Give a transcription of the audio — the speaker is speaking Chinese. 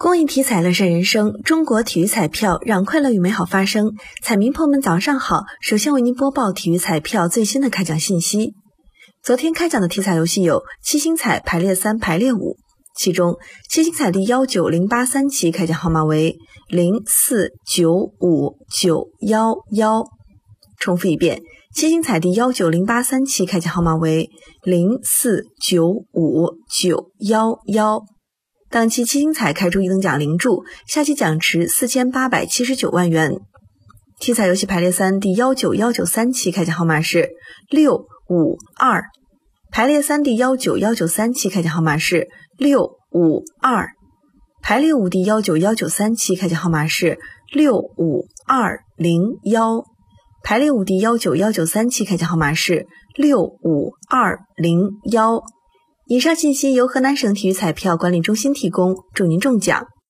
公益体彩乐善人生，中国体育彩票让快乐与美好发生。彩民朋友们，早上好！首先为您播报体育彩票最新的开奖信息。昨天开奖的体彩游戏有七星彩排列三、排列五，其中七星彩第幺九零八三期开奖号码为零四九五九幺幺。重复一遍，七星彩第幺九零八三期开奖号码为零四九五九幺幺。当期七星彩开出一等奖零注，下期奖池四千八百七十九万元。体彩游戏排列三第幺九幺九三期开奖号码是六五二，排列三第幺九幺九三期开奖号码是六五二，排列五第幺九幺九三期开奖号码是六五二零幺，排列五第幺九幺九三期开奖号码是六五二零幺。以上信息由河南省体育彩票管理中心提供，祝您中奖！